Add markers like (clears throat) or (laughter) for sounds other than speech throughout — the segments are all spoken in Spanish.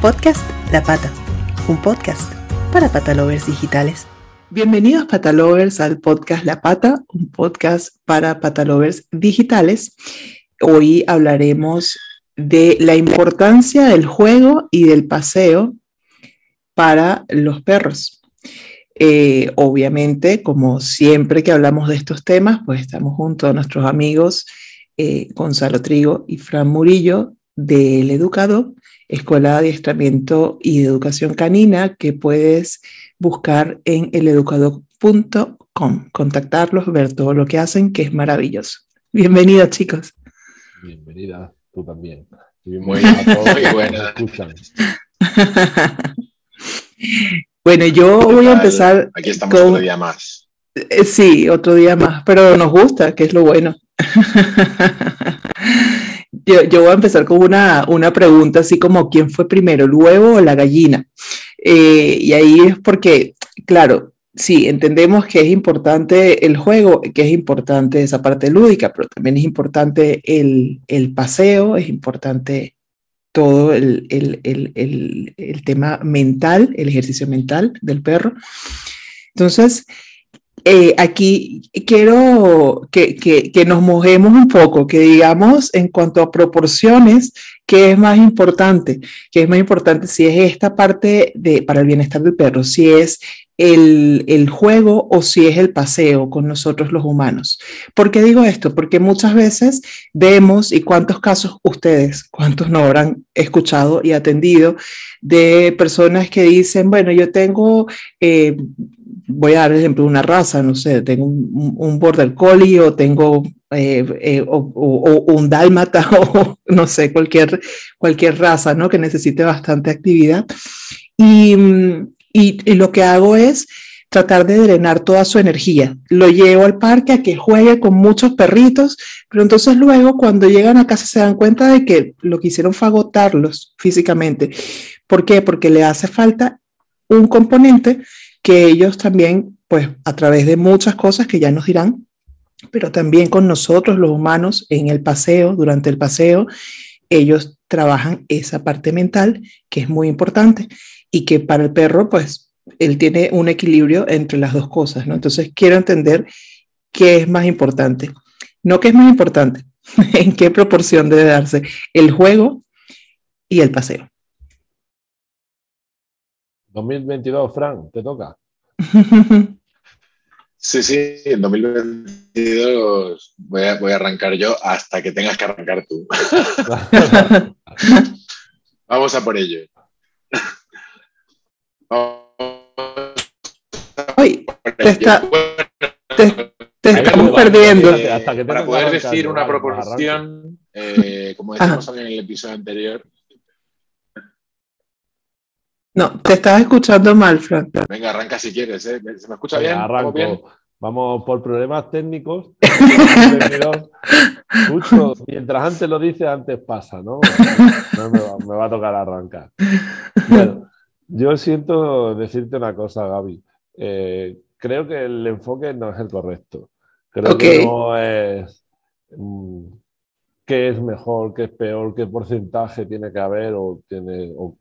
Podcast La Pata, un podcast para patalovers digitales. Bienvenidos patalovers al podcast La Pata, un podcast para patalovers digitales. Hoy hablaremos de la importancia del juego y del paseo para los perros. Eh, obviamente, como siempre que hablamos de estos temas, pues estamos junto a nuestros amigos eh, Gonzalo Trigo y Fran Murillo del Educado, Escuela de Adiestramiento y de Educación Canina, que puedes buscar en eleducado.com, contactarlos, ver todo lo que hacen, que es maravilloso. Bienvenidos, chicos. Bienvenida, tú también. Muy, muy buena. (laughs) bueno, yo voy a empezar. Aquí estamos otro día más. Eh, sí, otro día más, pero nos gusta, que es lo bueno. (laughs) yo, voy a empezar con una, una, pregunta así como, ¿quién fue primero, el huevo o la gallina? Eh, y ahí es porque, claro, sí, entendemos que es importante el juego, que es importante esa parte lúdica, pero también es importante el, el paseo, es importante todo el, el, el, tema mental, el ejercicio mental del perro. Entonces, eh, aquí quiero que, nos mojemos un poco, que digamos en cuanto a proporciones, ¿qué es más importante? ¿Qué es más importante si es esta parte de, para el bienestar del perro, si es el, el, juego o si es el paseo con nosotros los humanos. ¿Por qué digo esto? Porque muchas veces vemos, y cuántos casos ustedes, cuántos no habrán escuchado y atendido, de personas que dicen, bueno, yo tengo... Eh, voy a dar ejemplo una raza, no sé, tengo un, border collie o tengo eh, eh, o, un dálmata (laughs) o no sé, cualquier, cualquier raza, ¿no? Que necesite bastante actividad. Y, y, lo que hago es tratar de drenar toda su energía. Lo llevo al parque a que juegue con muchos perritos, pero entonces luego cuando llegan a casa se dan cuenta de que lo que hicieron fue agotarlos físicamente. ¿Por qué? Porque le hace falta un componente que ellos también, pues a través de muchas cosas que ya nos dirán, pero también con nosotros los humanos en el paseo, durante el paseo, ellos trabajan esa parte mental que es muy importante y que para el perro, pues él tiene un equilibrio entre las dos cosas, ¿no? Entonces quiero entender qué es más importante. No qué es más importante, (laughs) en qué proporción debe darse el juego y el paseo. 2022, Fran, te toca. Sí, sí, en 2022 voy a, voy a arrancar yo hasta que tengas que arrancar tú. (laughs) Vamos a por ello. Ay, te, está, te, estamos perdiendo. para poder decir una proporción, eh, como decíamos en el episodio anterior, no, te estás escuchando mal, Frank. Venga, arranca si quieres. ¿eh? ¿Se me escucha bien? Arranco. bien? Vamos por problemas técnicos. (laughs) mientras antes lo dice, antes pasa, ¿no? me, va, a tocar arrancar. Bueno, yo siento decirte una cosa, Gaby. Eh, creo que el enfoque no es el correcto. Creo que no es mm, qué es mejor, qué es peor, qué porcentaje tiene que haber o, tiene, o,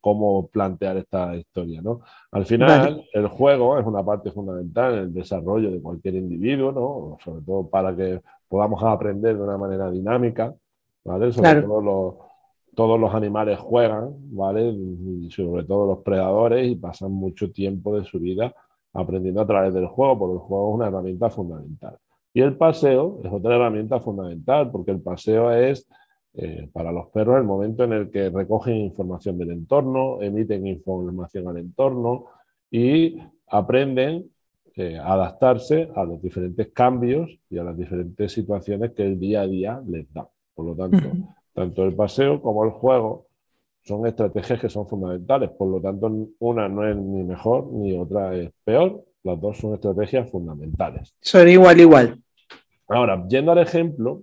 cómo plantear esta historia. ¿no? Al final, el juego es una parte fundamental en el desarrollo de cualquier individuo, ¿no? sobre todo para que podamos aprender de una manera dinámica. ¿vale? Sobre todo los, todos los animales juegan, ¿vale? y sobre todo los predadores, y pasan mucho tiempo de su vida aprendiendo a través del juego, porque el juego es una herramienta fundamental. Y el paseo es otra herramienta fundamental, porque el paseo es eh, para los perros el momento en el que recogen información del entorno, emiten información al entorno y aprenden eh, a adaptarse a los diferentes cambios y a las diferentes situaciones que el día a día les da. Por lo tanto, tanto el paseo como el juego son estrategias que son fundamentales. Por lo tanto, una no es ni mejor ni otra es peor. Las dos son estrategias fundamentales. Son igual, igual. Ahora, yendo al ejemplo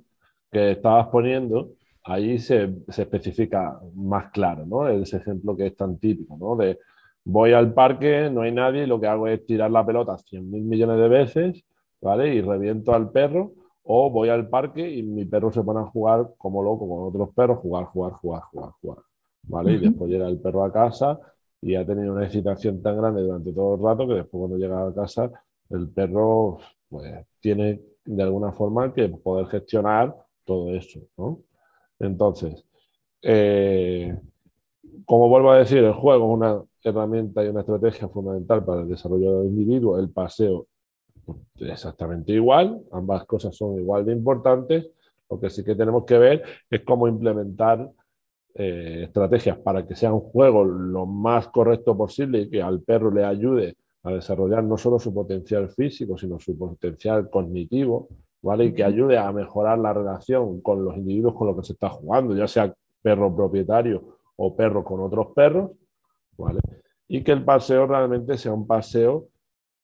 que estabas poniendo, ahí se, especifica más claro, ¿no? Ese ejemplo que es tan típico, ¿no? De voy al parque, no hay nadie, lo que hago es tirar la pelota 100 mil millones de veces, ¿vale? Y reviento al perro, O voy al parque y mi perro se pone a jugar como loco con otros perros, jugar, jugar, jugar, jugar, jugar. ¿Vale? Y después llega el perro a casa y ha tenido una excitación tan grande durante todo el rato que después cuando llega a casa el perro pues, tiene de alguna forma que poder gestionar todo eso. ¿no? Entonces, eh, como vuelvo a decir, el juego es una herramienta y una estrategia fundamental para el desarrollo del individuo. El paseo exactamente igual, ambas cosas son igual de importantes. Lo que sí que tenemos que ver es cómo implementar eh, estrategias para que sea un juego lo más correcto posible y que al perro le ayude a desarrollar no solo su potencial físico, sino su potencial cognitivo, ¿vale? Y que ayude a mejorar la relación con los individuos con los que se está jugando, ya sea perro propietario o perro con otros perros, ¿vale? Y que el paseo realmente sea un paseo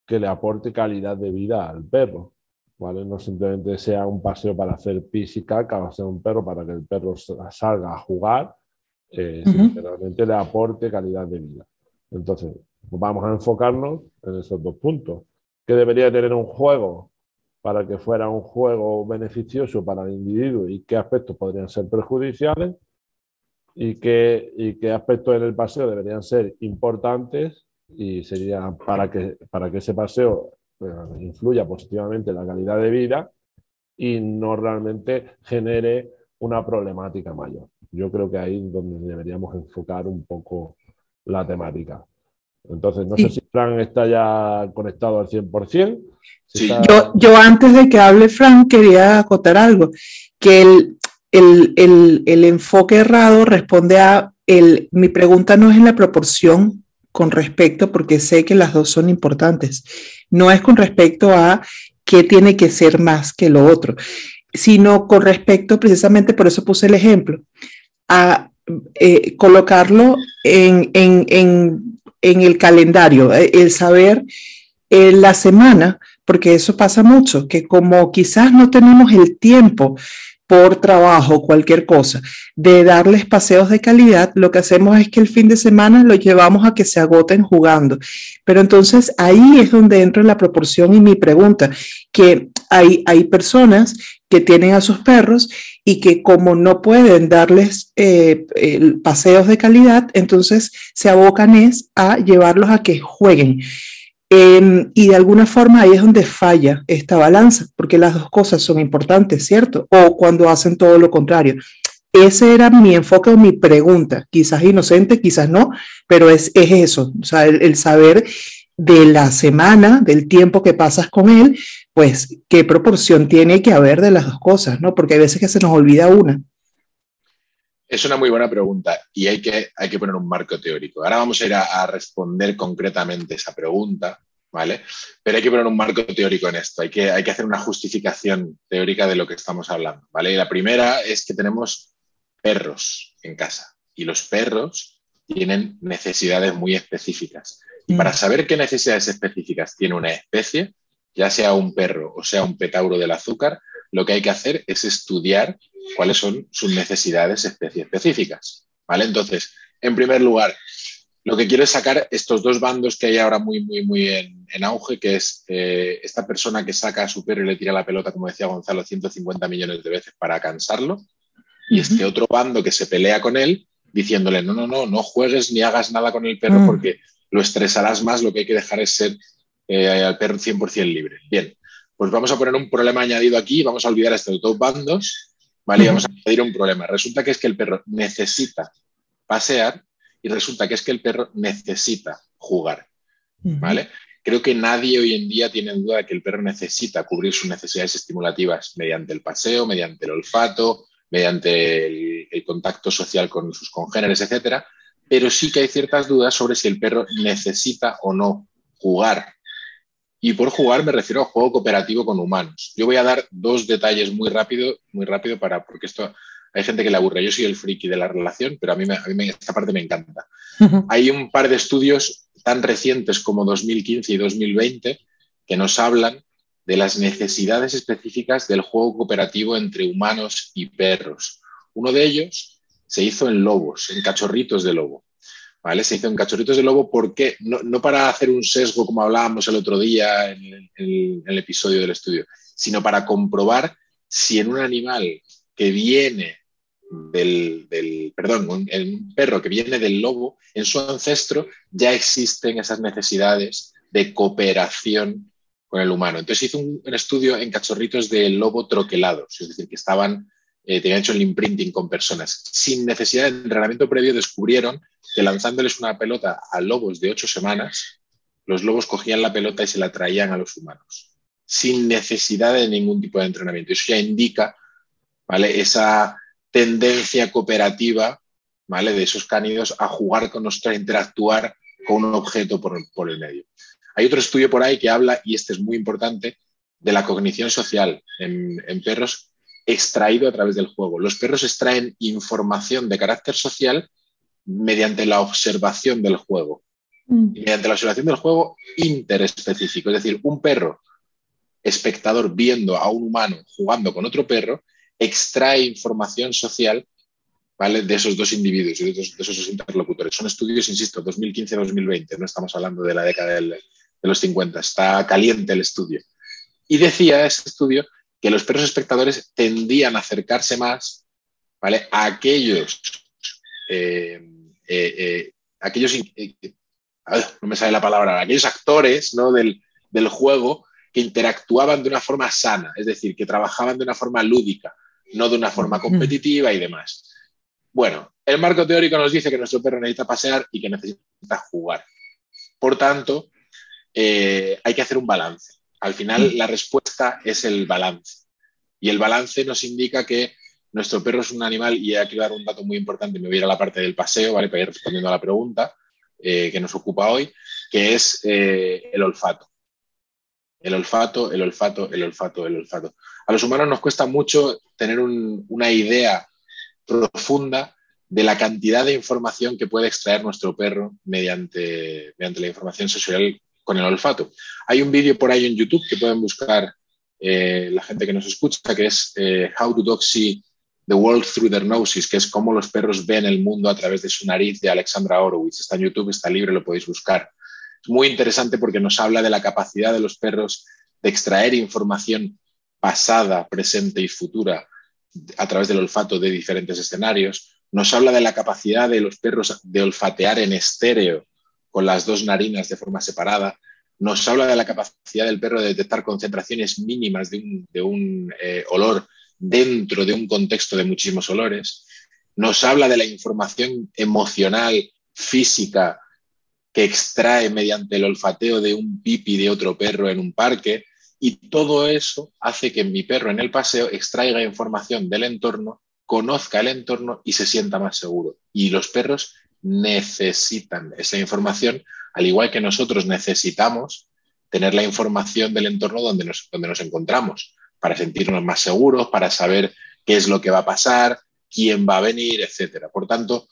que le aporte calidad de vida al perro, ¿vale? No simplemente sea un paseo para hacer pis y caca, sea un perro para que el perro salga a jugar, eh, sino que realmente le aporte calidad de vida. Entonces, vamos a enfocarnos en esos dos puntos. ¿Qué debería tener un juego para que fuera un juego beneficioso para el individuo y qué aspectos podrían ser perjudiciales? y qué, y qué aspectos en el paseo deberían ser importantes y sería para que, para que ese paseo eh, influya positivamente en la calidad de vida y no realmente genere una problemática mayor. Yo creo que ahí es donde deberíamos enfocar un poco la temática. Entonces, no sé si Fran está ya conectado al 100%. yo, yo antes de que hable Fran quería acotar algo, que el, el, enfoque errado responde a el, mi pregunta no es en la proporción con respecto, porque sé que las dos son importantes, no es con respecto a qué tiene que ser más que lo otro, sino con respecto, precisamente por eso puse el ejemplo, a eh, colocarlo en, el calendario, eh, el saber en eh, la semana, porque eso pasa mucho, que como quizás no tenemos el tiempo por trabajo, cualquier cosa, de darles paseos de calidad, lo que hacemos es que el fin de semana lo llevamos a que se agoten jugando. Pero entonces ahí es donde entra la proporción y mi pregunta, que hay, hay personas que tienen a sus perros y que como no pueden darles eh, paseos de calidad, entonces se abocan es a llevarlos a que jueguen. Em, y de alguna forma ahí es donde falla esta balanza, porque las dos cosas son importantes, ¿cierto? O cuando hacen todo lo contrario. Ese era mi enfoque o mi pregunta, quizás inocente, quizás no, pero es, es eso, o sea, el, saber de la semana, del tiempo que pasas con él, pues qué proporción tiene que haber de las dos cosas, ¿no? Porque hay veces que se nos olvida una. Es una muy buena pregunta y hay que, hay que poner un marco teórico. Ahora vamos a ir a, responder concretamente esa pregunta, ¿vale? Pero hay que poner un marco teórico en esto. Hay que, hay que hacer una justificación teórica de lo que estamos hablando, ¿vale? Y la primera es que tenemos perros en casa y los perros tienen necesidades muy específicas. Y para mm. saber qué necesidades específicas tiene una especie, ya sea un perro o sea un petauro del azúcar, lo que hay que hacer es estudiar cuáles son sus necesidades específicas. ¿vale? Entonces, en primer lugar, lo que quiero es sacar estos dos bandos que hay ahora muy, muy, muy en, auge, que es eh, esta persona que saca a su perro y le tira la pelota, como decía Gonzalo, 150 millones de veces para cansarlo, y este otro bando que se pelea con él diciéndole, no, no, no, no juegues ni hagas nada con el perro mm. porque lo estresarás más, lo que hay que dejar es ser eh, al perro 100% libre. Bien, pues vamos a poner un problema añadido aquí, vamos a olvidar estos dos bandos ¿vale? vamos a añadir un problema. Resulta que es que el perro necesita pasear y resulta que es que el perro necesita jugar, ¿vale? Creo que nadie hoy en día tiene duda de que el perro necesita cubrir sus necesidades estimulativas mediante el paseo, mediante el olfato, mediante el, contacto social con sus congéneres, etcétera, pero sí que hay ciertas dudas sobre si el perro necesita o no jugar y por jugar me refiero a juego cooperativo con humanos. Yo voy a dar dos detalles muy rápido, muy rápido para, porque esto hay gente que le aburre. Yo soy el friki de la relación, pero a mí, a mí esta parte me encanta. (laughs) Hay un par de estudios tan recientes como 2015 y 2020 que nos hablan de las necesidades específicas del juego cooperativo entre humanos y perros. Uno de ellos se hizo en lobos, en cachorritos de lobo. Se hizo en cachorritos de lobo, porque no, no, para hacer un sesgo como hablábamos el otro día en el, episodio del estudio, sino para comprobar si en un animal que viene del, perdón, un, un perro que viene del lobo, en su ancestro ya existen esas necesidades de cooperación con el humano. Entonces hizo un, estudio en cachorritos de lobo troquelados, es decir, que estaban, eh, tenían hecho el imprinting con personas. Sin necesidad de entrenamiento previo descubrieron que lanzándoles una pelota a lobos de ocho semanas, los lobos cogían la pelota y se la traían a los humanos, sin necesidad de ningún tipo de entrenamiento. Eso ya indica ¿vale? esa tendencia cooperativa ¿vale? de esos cánidos a jugar con nosotros, a interactuar con un objeto por, por el medio. Hay otro estudio por ahí que habla, y este es muy importante, de la cognición social en, perros extraído a través del juego. Los perros extraen información de carácter social mediante la observación del juego. Mm. Mediante la observación del juego interespecífico. Es decir, un perro espectador viendo a un humano jugando con otro perro extrae información social ¿vale? de esos dos individuos y de esos, interlocutores. Son estudios, insisto, 2015-2020, no estamos hablando de la década del, de los 50. Está caliente el estudio. Y decía ese estudio que los perros espectadores tendían a acercarse más ¿vale? a aquellos, eh, eh, eh, aquellos no me sale la palabra, aquellos actores ¿no? del, del juego que interactuaban de una forma sana, es decir, que trabajaban de una forma lúdica, no de una forma competitiva y demás. Bueno, el marco teórico nos dice que nuestro perro necesita pasear y que necesita jugar. Por tanto, eh, hay que hacer un balance. Al final, mm. la respuesta es el balance. Y el balance nos indica que nuestro perro es un animal, y hay que dar un dato muy importante, me voy a ir a la parte del paseo, ¿vale? Para ir respondiendo a la pregunta eh, que nos ocupa hoy, que es eh, el olfato. El olfato, el olfato, el olfato, el olfato. A los humanos nos cuesta mucho tener una idea profunda de la cantidad de información que puede extraer nuestro perro mediante, mediante la información sensorial con el olfato. Hay un vídeo por ahí en YouTube que pueden buscar eh, la gente que nos escucha, que es eh, How do Dogs See the World Through Their Noses, que es cómo los perros ven el mundo a través de su nariz, de Alexandra Horowitz. Está en YouTube, está libre, lo podéis buscar. Es muy interesante porque nos habla de la capacidad de los perros de extraer información pasada, presente y futura a través del olfato de diferentes escenarios. Nos habla de la capacidad de los perros de olfatear en estéreo con las dos narinas de forma separada. Nos habla de la capacidad del perro de detectar concentraciones mínimas de un, eh, olor dentro de un contexto de muchísimos olores. Nos habla de la información emocional, física, que extrae mediante el olfateo de un pipi de otro perro en un parque. Y todo eso hace que mi perro en el paseo extraiga información del entorno, conozca el entorno y se sienta más seguro. Y los perros necesitan esa información, al igual que nosotros necesitamos tener la información del entorno donde nos, donde nos encontramos, para sentirnos más seguros, para saber qué es lo que va a pasar, quién va a venir, etc. Por tanto,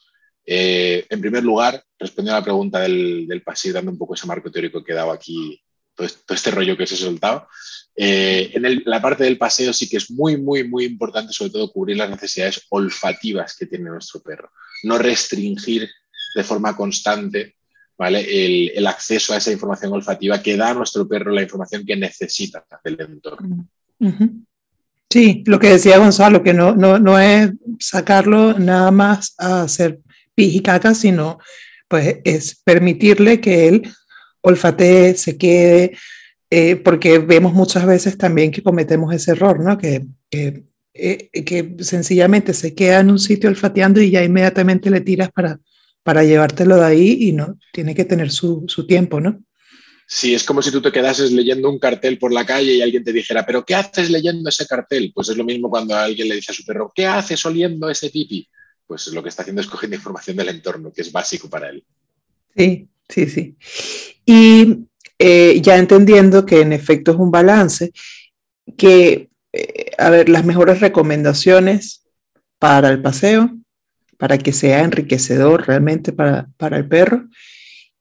eh, en primer lugar, respondiendo a la pregunta del, del pasillo, dando un poco ese marco teórico que he dado aquí, todo, este rollo que os he soltado, eh, en la parte del paseo sí que es muy, muy, muy importante, sobre todo, cubrir las necesidades olfativas que tiene nuestro perro. No restringir de forma constante ¿vale? el, acceso a esa información olfativa que da a nuestro perro la información que necesita del entorno. Sí, lo que decía Gonzalo, que no, no, no es sacarlo nada más a hacer pis sino pues es permitirle que él olfatee, se quede, eh, porque vemos muchas veces también que cometemos ese error, ¿no? Que, que, eh, que, sencillamente se queda en un sitio olfateando y ya inmediatamente le tiras para, para llevártelo de ahí y no, tiene que tener su, su tiempo, ¿no? Sí, es como si tú te quedases leyendo un cartel por la calle y alguien te dijera, pero ¿qué haces leyendo ese cartel? Pues es lo mismo cuando alguien le dice a su perro, ¿qué haces oliendo ese pipi? Pues lo que está haciendo es cogiendo información del entorno, que es básico para él. Sí, sí, sí. Y eh, ya entendiendo que en efecto es un balance, que, eh, a ver, las mejores recomendaciones para el paseo, para que sea enriquecedor realmente para, para el perro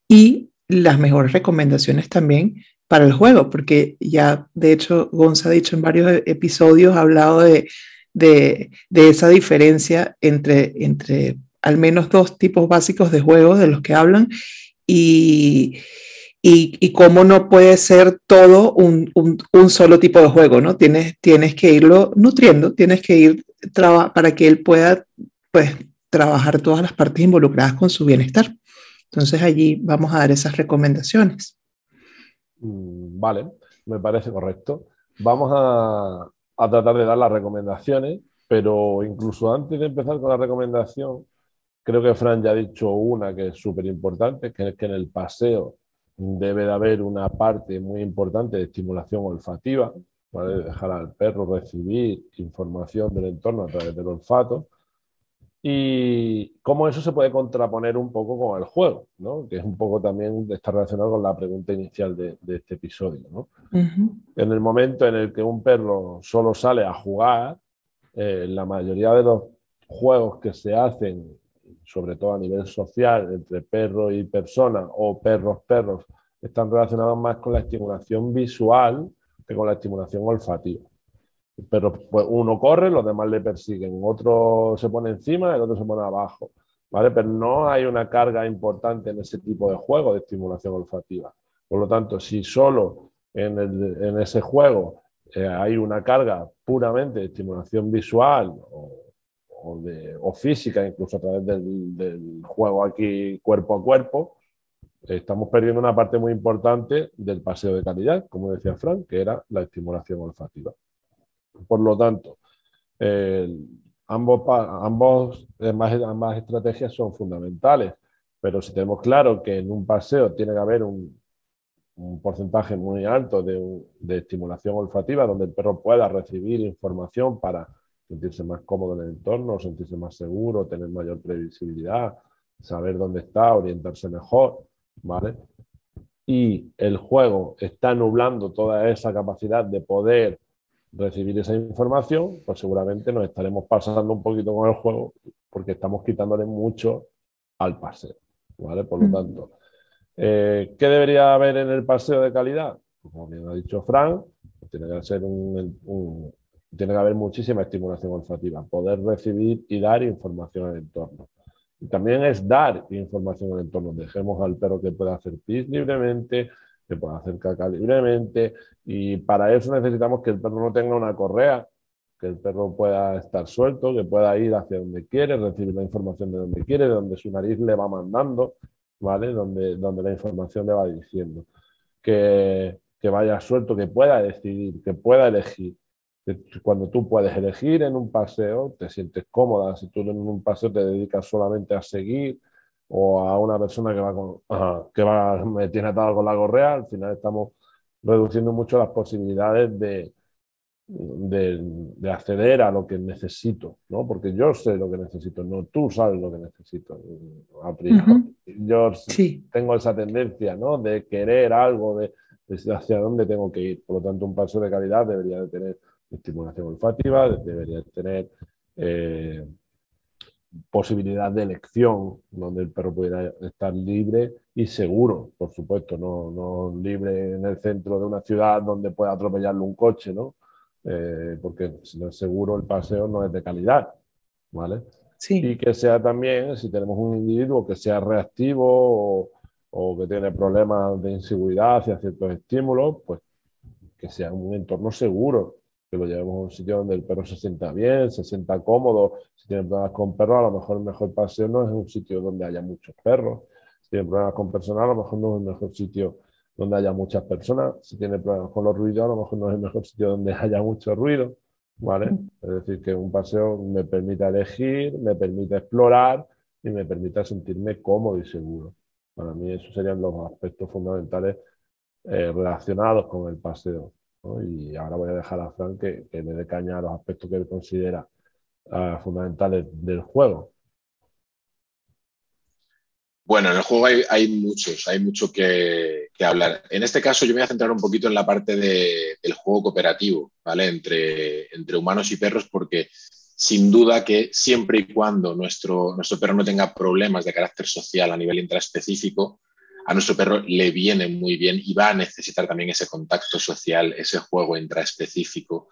y las mejores recomendaciones también para el juego, porque ya de hecho Gonza ha dicho en varios episodios, ha hablado de, de, de, esa diferencia entre, entre al menos dos tipos básicos de juegos de los que hablan y, y, cómo no puede ser todo un, solo tipo de juego, ¿no? Tienes, tienes que irlo nutriendo, tienes que ir para que él pueda, pues, trabajar todas las partes involucradas con su bienestar. Entonces allí vamos a dar esas recomendaciones. Mm, vale, me parece correcto. Vamos a, a tratar de dar las recomendaciones, pero incluso antes de empezar con la recomendación, creo que Fran ya ha dicho una que es súper importante, que es que en el paseo debe de haber una parte muy importante de estimulación olfativa, ¿vale? dejar al perro recibir información del entorno a través del olfato y cómo eso se puede contraponer un poco con el juego, ¿no? que es un poco también está relacionado con la pregunta inicial de, este episodio. ¿no? En el momento en el que un perro solo sale a jugar, eh, la mayoría de los juegos que se hacen sobre todo a nivel social, entre perro y persona o perros-perros, están relacionados más con la estimulación visual que con la estimulación olfativa. Pero pues, uno corre, los demás le persiguen, otro se pone encima, el otro se pone abajo. ¿vale? Pero no hay una carga importante en ese tipo de juego de estimulación olfativa. Por lo tanto, si solo en, en ese juego eh, hay una carga puramente de estimulación visual o o, de, o física, incluso a través del, juego aquí cuerpo a cuerpo, estamos perdiendo una parte muy importante del paseo de calidad, como decía Frank, que era la estimulación olfativa. Por lo tanto, ambos, ambos, ambas, estrategias son fundamentales, pero si tenemos claro que en un paseo tiene que haber un, un porcentaje muy alto de, de, estimulación olfativa, donde el perro pueda recibir información para sentirse más cómodo en el entorno, sentirse más seguro, tener mayor previsibilidad, saber dónde está, orientarse mejor, ¿vale? Y el juego está nublando toda esa capacidad de poder recibir esa información, pues seguramente nos estaremos pasando un poquito con el juego porque estamos quitándole mucho al paseo, ¿vale? Por lo mm. tanto, eh, ¿qué debería haber en el paseo de calidad? Pues como bien ha dicho Frank, tiene que ser un tiene que haber muchísima estimulación olfativa, poder recibir y dar información al entorno. Y también es dar información al entorno. Dejemos al perro que pueda hacer pis libremente, que pueda hacer caca libremente, y para eso necesitamos que el perro no tenga una correa, que el perro pueda estar suelto, que pueda ir hacia donde quiere, recibir la información de donde quiere, de donde su nariz le va mandando, ¿vale? Donde, donde la información le va diciendo. Que, que vaya suelto, que pueda decidir, que pueda elegir cuando tú puedes elegir en un paseo, te sientes cómoda. Si tú en un paseo te dedicas solamente a seguir o a una persona que va, con, que va me tiene atado con la correa, al final estamos reduciendo mucho las posibilidades de, de, acceder a lo que necesito, ¿no? Porque yo sé lo que necesito, no tú sabes lo que necesito. Yo tengo esa tendencia, ¿no? De querer algo, de, de, hacia dónde tengo que ir. Por lo tanto, un paso de calidad debería de tener estimulación olfativa, debería tener eh, posibilidad de elección, donde el perro pudiera estar libre y seguro, por supuesto, no, no libre en el centro de una ciudad donde pueda atropellarle un coche, ¿no? Eh, porque si no es seguro, el paseo no es de calidad, ¿vale? Sí. Y que sea también, si tenemos un individuo que sea reactivo o, o que tiene problemas de inseguridad hacia ciertos estímulos, pues que sea un entorno seguro, que lo llevemos a un sitio donde el perro se sienta bien, se sienta cómodo. Si tiene problemas con perros, a lo mejor el mejor paseo no es un sitio donde haya muchos perros. Si tiene problemas con personas, a lo mejor no es el mejor sitio donde haya muchas personas. Si tiene problemas con los ruidos, a lo mejor no es el mejor sitio donde (laughs) haya mucho ruido. ¿vale? Es decir, que un paseo me permita elegir, me permite explorar y me permita sentirme cómodo y seguro. Para mí esos serían los aspectos fundamentales eh, relacionados con el paseo. Y ahora voy a dejar a Frank que, le dé caña a los aspectos que él considera ah, fundamentales del juego. Bueno, en el juego hay, muchos, hay mucho que, hablar. En este caso yo me voy a centrar un poquito en la parte del juego cooperativo, ¿vale? Entre, entre humanos y perros, porque sin duda que siempre y cuando nuestro, nuestro perro no tenga problemas de carácter social a nivel intraespecífico, a nuestro perro le viene muy bien y va a necesitar también ese contacto social, ese juego intraespecífico.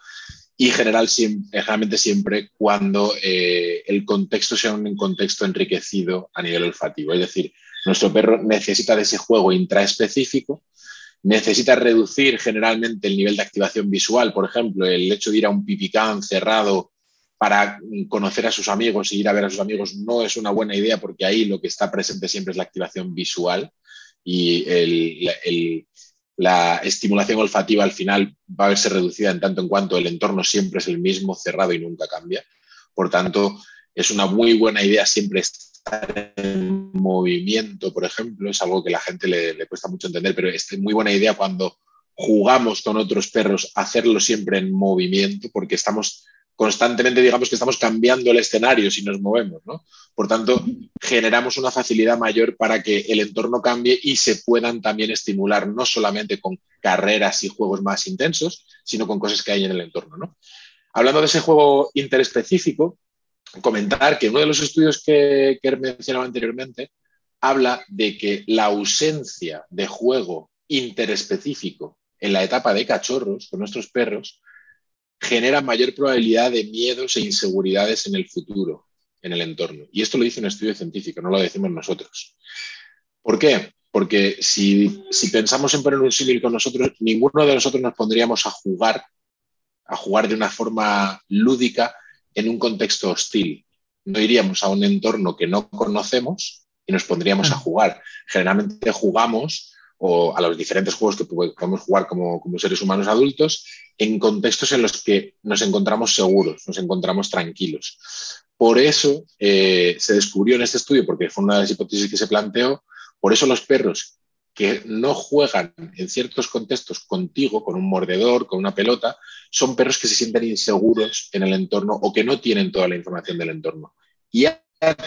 y general, generalmente siempre cuando eh, el contexto sea un contexto enriquecido a nivel olfativo. Es decir, nuestro perro necesita de ese juego intraespecífico, necesita reducir generalmente el nivel de activación visual, por ejemplo, el hecho de ir a un pipicán cerrado para conocer a sus amigos y ir a ver a sus amigos no es una buena idea porque ahí lo que está presente siempre es la activación visual y el, la estimulación olfativa al final va a verse reducida en tanto en cuanto el entorno siempre es el mismo, cerrado y nunca cambia. Por tanto, es una muy buena idea siempre estar en movimiento, por ejemplo, es algo que la gente le, cuesta mucho entender, pero es muy buena idea cuando jugamos con otros perros, hacerlo siempre en movimiento, porque estamos constantemente, digamos que estamos cambiando el escenario si nos movemos, ¿no? Por tanto, generamos una facilidad mayor para que el entorno cambie y se puedan también estimular no solamente con carreras y juegos más intensos, sino con cosas que hay en el entorno, ¿no? Hablando de ese juego interespecífico, comentar que uno de los estudios que, que he mencionado anteriormente habla de que la ausencia de juego interespecífico en la etapa de cachorros con nuestros perros genera mayor probabilidad de miedos e inseguridades en el futuro, en el entorno. Y esto lo dice un estudio científico, no lo decimos nosotros. ¿Por qué? Porque si, pensamos en poner un símil con nosotros, ninguno de nosotros nos pondríamos a jugar, a jugar de una forma lúdica en un contexto hostil. No iríamos a un entorno que no conocemos y nos pondríamos a jugar. Generalmente jugamos o a los diferentes juegos que podemos jugar como, como, seres humanos adultos en contextos en los que nos encontramos seguros, nos encontramos tranquilos. Por eso eh, se descubrió en este estudio, porque fue una de las hipótesis que se planteó, por eso los perros que no juegan en ciertos contextos contigo, con un mordedor, con una pelota, son perros que se sienten inseguros en el entorno o que no tienen toda la información del entorno. Y a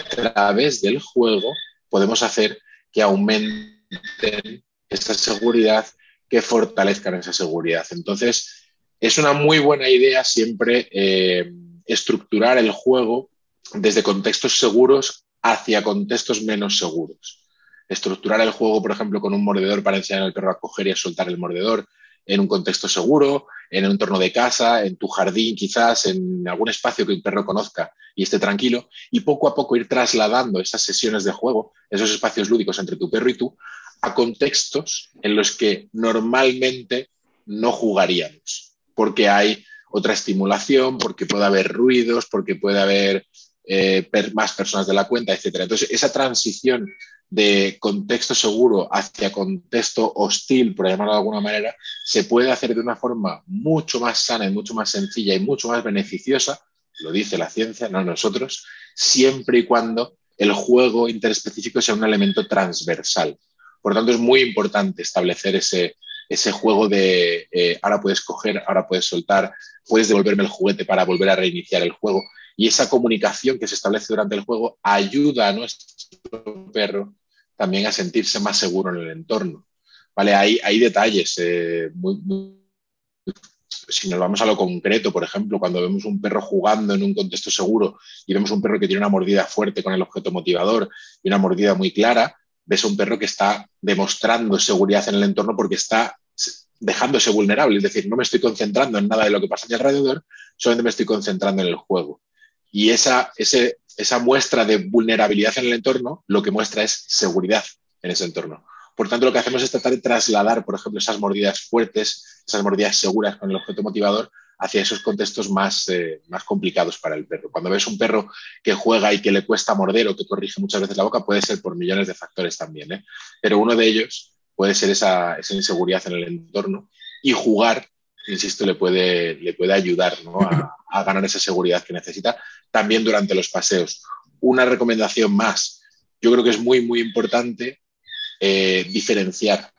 través del juego podemos hacer que aumenten esa seguridad, que fortalezcan esa seguridad. Entonces, es una muy buena idea siempre eh, estructurar el juego desde contextos seguros hacia contextos menos seguros. Estructurar el juego, por ejemplo, con un mordedor para enseñar al perro a coger y a soltar el mordedor en un contexto seguro, en un entorno de casa, en tu jardín quizás, en algún espacio que el perro conozca y esté tranquilo, y poco a poco ir trasladando esas sesiones de juego, esos espacios lúdicos entre tu perro y tú, a contextos en los que normalmente no jugaríamos, porque hay otra estimulación, porque puede haber ruidos, porque puede haber eh, más personas de la cuenta, etc. Entonces, esa transición de contexto seguro hacia contexto hostil, por llamarlo de alguna manera, se puede hacer de una forma mucho más sana y mucho más sencilla y mucho más beneficiosa, lo dice la ciencia, no nosotros, siempre y cuando el juego interespecífico sea un elemento transversal. Por tanto, es muy importante establecer ese, juego de eh, ahora puedes coger, ahora puedes soltar, puedes devolverme el juguete para volver a reiniciar el juego. Y esa comunicación que se establece durante el juego ayuda a nuestro perro también a sentirse más seguro en el entorno. ¿Vale? Hay, hay detalles eh, si nos vamos a lo concreto, por ejemplo, cuando vemos un perro jugando en un contexto seguro y vemos un perro que tiene una mordida fuerte con el objeto motivador y una mordida muy clara, ves un perro que está demostrando seguridad en el entorno porque está dejándose vulnerable, es decir, no me estoy concentrando en nada de lo que pasa a alrededor, solamente me estoy concentrando en el juego. Y esa, esa muestra de vulnerabilidad en el entorno lo que muestra es seguridad en ese entorno. Por tanto, lo que hacemos es tratar de trasladar, por ejemplo, esas mordidas fuertes, esas mordidas seguras con el objeto motivador hacia esos contextos más, eh, más complicados para el perro. Cuando ves un perro que juega y que le cuesta morder o que corrige muchas veces la boca, puede ser por millones de factores también, ¿eh? pero uno de ellos puede ser esa, inseguridad en el entorno y jugar, insisto, le puede, le puede ayudar a, ganar esa seguridad que necesita también durante los paseos. Una recomendación más, yo creo que es muy, muy importante eh, diferenciar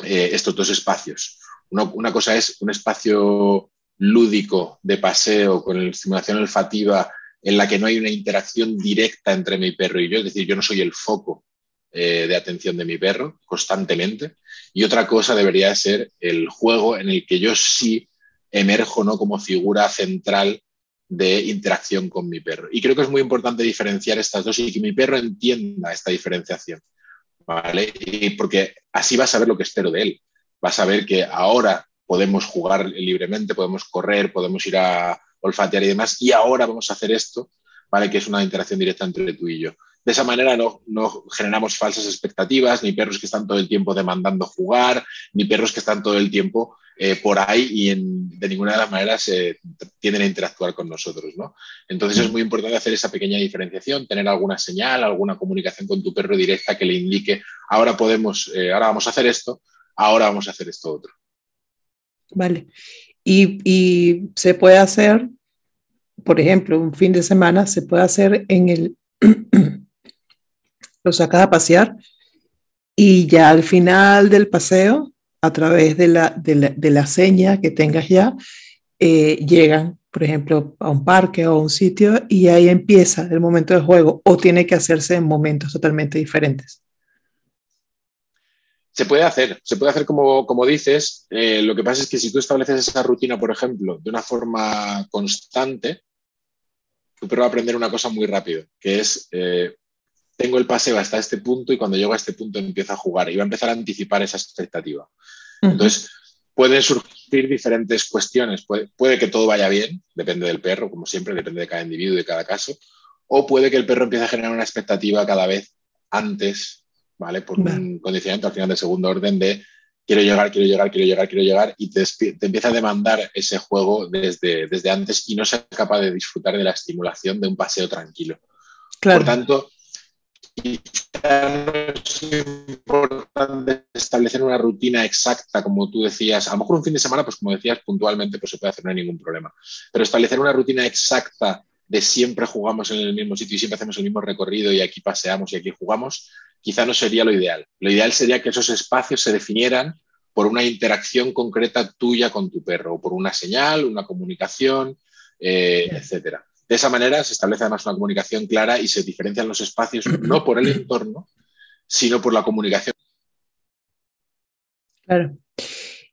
estos dos espacios. una, cosa es un espacio lúdico de paseo con estimulación olfativa en la que no hay una interacción directa entre mi perro y yo, es decir, yo no soy el foco eh, de atención de mi perro constantemente. Y otra cosa debería ser el juego en el que yo sí emerjo ¿no? como figura central de interacción con mi perro. Y creo que es muy importante diferenciar estas dos y que mi perro entienda esta diferenciación. ¿vale? Y porque así va a saber lo que espero de él. Va a saber que ahora podemos jugar libremente, podemos correr, podemos ir a olfatear y demás, y ahora vamos a hacer esto, ¿vale? Que es una interacción directa entre tú y yo. De esa manera no, generamos falsas expectativas, ni perros que están todo el tiempo demandando jugar, ni perros que están todo el tiempo eh, por ahí y de ninguna de las maneras eh, tienden a interactuar con nosotros. ¿no? Entonces es muy importante hacer esa pequeña diferenciación, tener alguna señal, alguna comunicación con tu perro directa que le indique, ahora podemos, eh, ahora vamos a hacer esto, ahora vamos a hacer esto otro. Vale. Y, y se puede hacer, por ejemplo, un fin de semana se puede hacer en el (clears throat) lo sacas a pasear y ya al final del paseo, a través de la, de la, seña que tengas ya, eh, llegan, por ejemplo, a un parque o a un sitio y ahí empieza el momento de juego o tiene que hacerse en momentos totalmente diferentes. Se puede hacer, se puede hacer como, como dices. Eh, lo que pasa es que si tú estableces esa rutina, por ejemplo, de una forma constante, tu perro va a aprender una cosa muy rápido, que es eh, tengo el paseo hasta este punto y cuando llego a este punto empiezo a jugar y va a empezar a anticipar esa expectativa. Entonces, pueden surgir diferentes cuestiones. Puede, que todo vaya bien, depende del perro, como siempre, depende de cada individuo y de cada caso, o puede que el perro empiece a generar una expectativa cada vez antes, ¿vale? Por un condicionamiento al final del segundo orden de quiero llegar, quiero llegar, quiero llegar, quiero llegar, y te, empieza a demandar ese juego desde, desde antes y no se capaz de disfrutar de la estimulación de un paseo tranquilo. Por tanto, es importante establecer una rutina exacta, como tú decías. A lo mejor un fin de semana, pues como decías, puntualmente, pues se puede hacer, no hay ningún problema. Pero establecer una rutina exacta de siempre jugamos en el mismo sitio y siempre hacemos el mismo recorrido y aquí paseamos y aquí jugamos, quizá no sería lo ideal. Lo ideal sería que esos espacios se definieran por una interacción concreta tuya con tu perro, o por una señal, una comunicación, eh, etcétera. De esa manera se establece además una comunicación clara y se diferencian los espacios no por el entorno, sino por la comunicación. Claro.